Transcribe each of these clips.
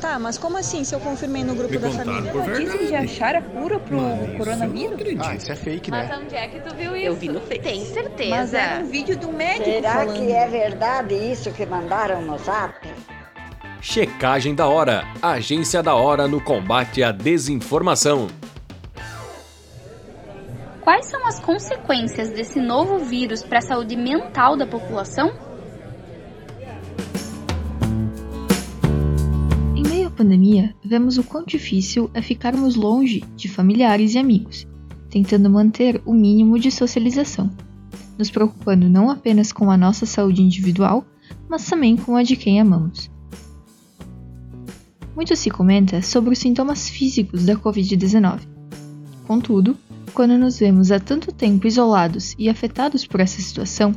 Tá, mas como assim se eu confirmei no grupo Me da família? por Notícias de achar a cura pro coronavírus? Ah, isso é fake, né? Mas onde é que tu viu isso? Eu vi no Face. Tem certeza. Mas era um vídeo do médico Será falando. que é verdade isso que mandaram no zap? Checagem da Hora, agência da hora no combate à desinformação. Quais são as consequências desse novo vírus para a saúde mental da população? Vemos o quão difícil é ficarmos longe de familiares e amigos, tentando manter o mínimo de socialização, nos preocupando não apenas com a nossa saúde individual, mas também com a de quem amamos. Muito se comenta sobre os sintomas físicos da Covid-19. Contudo, quando nos vemos há tanto tempo isolados e afetados por essa situação,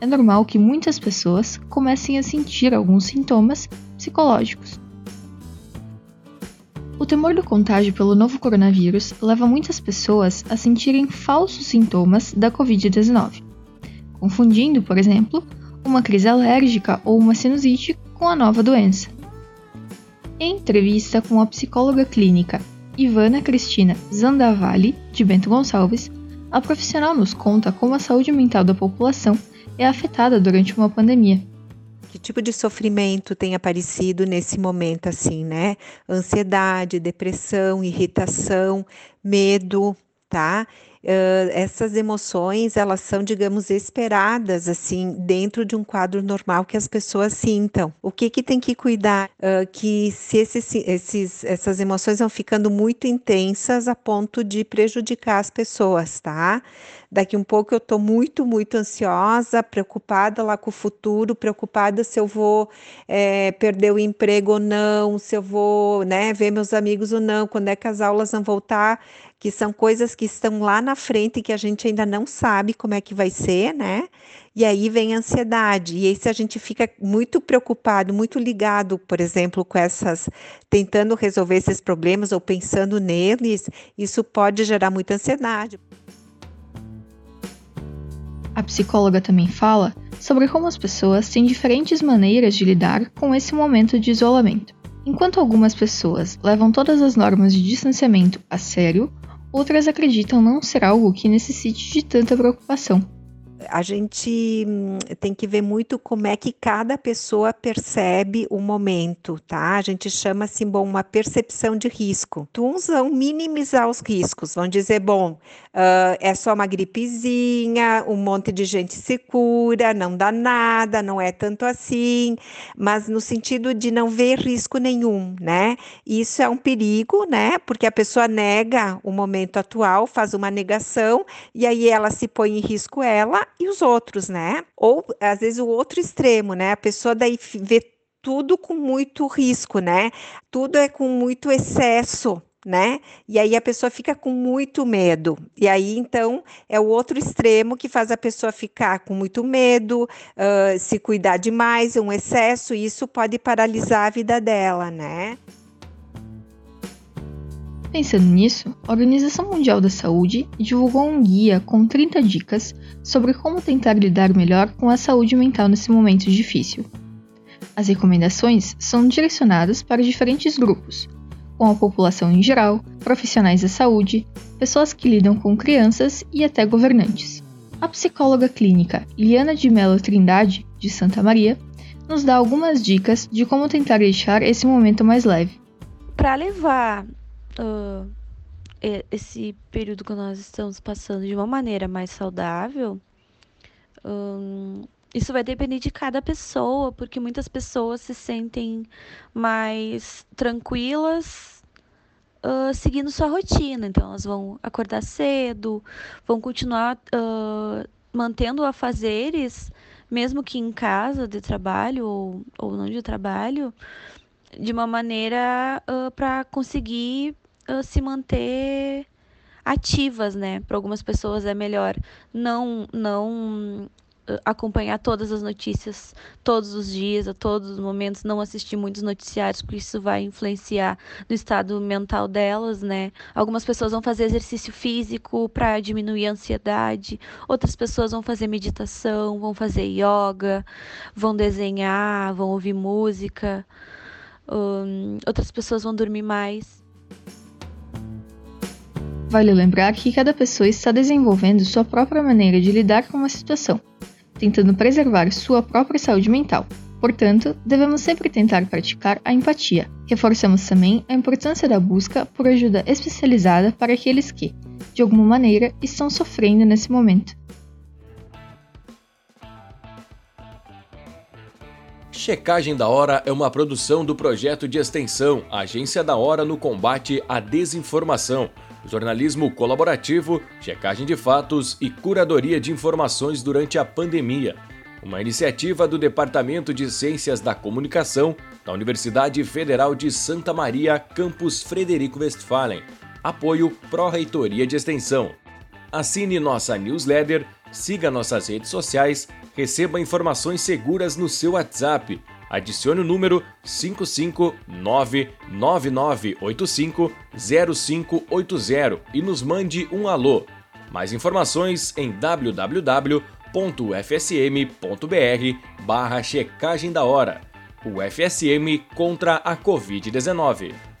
é normal que muitas pessoas comecem a sentir alguns sintomas psicológicos. O temor do contágio pelo novo coronavírus leva muitas pessoas a sentirem falsos sintomas da Covid-19, confundindo, por exemplo, uma crise alérgica ou uma sinusite com a nova doença. Em entrevista com a psicóloga clínica Ivana Cristina Zandavalli, de Bento Gonçalves, a profissional nos conta como a saúde mental da população é afetada durante uma pandemia. Que tipo de sofrimento tem aparecido nesse momento, assim, né? Ansiedade, depressão, irritação, medo, tá? Essas emoções elas são, digamos, esperadas assim dentro de um quadro normal que as pessoas sintam. O que que tem que cuidar? Uh, que se esses, esses, essas emoções vão ficando muito intensas a ponto de prejudicar as pessoas, tá? Daqui um pouco eu estou muito, muito ansiosa, preocupada lá com o futuro, preocupada se eu vou é, perder o emprego ou não, se eu vou né, ver meus amigos ou não, quando é que as aulas vão voltar, que são coisas que estão lá na frente que a gente ainda não sabe como é que vai ser, né? E aí vem a ansiedade. E aí, se a gente fica muito preocupado, muito ligado, por exemplo, com essas, tentando resolver esses problemas ou pensando neles, isso pode gerar muita ansiedade. A psicóloga também fala sobre como as pessoas têm diferentes maneiras de lidar com esse momento de isolamento. Enquanto algumas pessoas levam todas as normas de distanciamento a sério, outras acreditam não ser algo que necessite de tanta preocupação. A gente hum, tem que ver muito como é que cada pessoa percebe o momento, tá? A gente chama assim, bom, uma percepção de risco. Uns vão minimizar os riscos, vão dizer, bom, uh, é só uma gripezinha, um monte de gente se cura, não dá nada, não é tanto assim, mas no sentido de não ver risco nenhum, né? Isso é um perigo, né? Porque a pessoa nega o momento atual, faz uma negação e aí ela se põe em risco ela e os outros, né? Ou às vezes o outro extremo, né? A pessoa daí vê tudo com muito risco, né? Tudo é com muito excesso, né? E aí a pessoa fica com muito medo. E aí então é o outro extremo que faz a pessoa ficar com muito medo, uh, se cuidar demais, um excesso, e isso pode paralisar a vida dela, né? Pensando nisso, a Organização Mundial da Saúde divulgou um guia com 30 dicas sobre como tentar lidar melhor com a saúde mental nesse momento difícil. As recomendações são direcionadas para diferentes grupos, com a população em geral, profissionais da saúde, pessoas que lidam com crianças e até governantes. A psicóloga clínica Liana de Mello Trindade, de Santa Maria, nos dá algumas dicas de como tentar deixar esse momento mais leve. Para levar uh, esse período que nós estamos passando de uma maneira mais saudável, um, isso vai depender de cada pessoa, porque muitas pessoas se sentem mais tranquilas uh, seguindo sua rotina. Então, elas vão acordar cedo, vão continuar uh, mantendo afazeres, mesmo que em casa, de trabalho ou, ou não de trabalho, de uma maneira uh, para conseguir se manter ativas, né? Para algumas pessoas é melhor não não acompanhar todas as notícias todos os dias, a todos os momentos, não assistir muitos noticiários, porque isso vai influenciar no estado mental delas, né? Algumas pessoas vão fazer exercício físico para diminuir a ansiedade, outras pessoas vão fazer meditação, vão fazer yoga, vão desenhar, vão ouvir música. hum, outras pessoas vão dormir mais. Vale lembrar que cada pessoa está desenvolvendo sua própria maneira de lidar com uma situação, tentando preservar sua própria saúde mental. Portanto, devemos sempre tentar praticar a empatia. Reforçamos também a importância da busca por ajuda especializada para aqueles que, de alguma maneira, estão sofrendo nesse momento. Checagem da Hora é uma produção do projeto de extensão Agência da Hora no combate à desinformação, jornalismo colaborativo, checagem de fatos e curadoria de informações durante a pandemia. Uma iniciativa do Departamento de Ciências da Comunicação da Universidade Federal de Santa Maria, campus Frederico Westphalen. Apoio Pró-Reitoria de Extensão. Assine nossa newsletter, siga nossas redes sociais, receba informações seguras no seu WhatsApp. Adicione o número 55999850580 e nos mande um alô. Mais informações em www.ufsm.br barra checagem da hora. O FSM contra a Covid-19.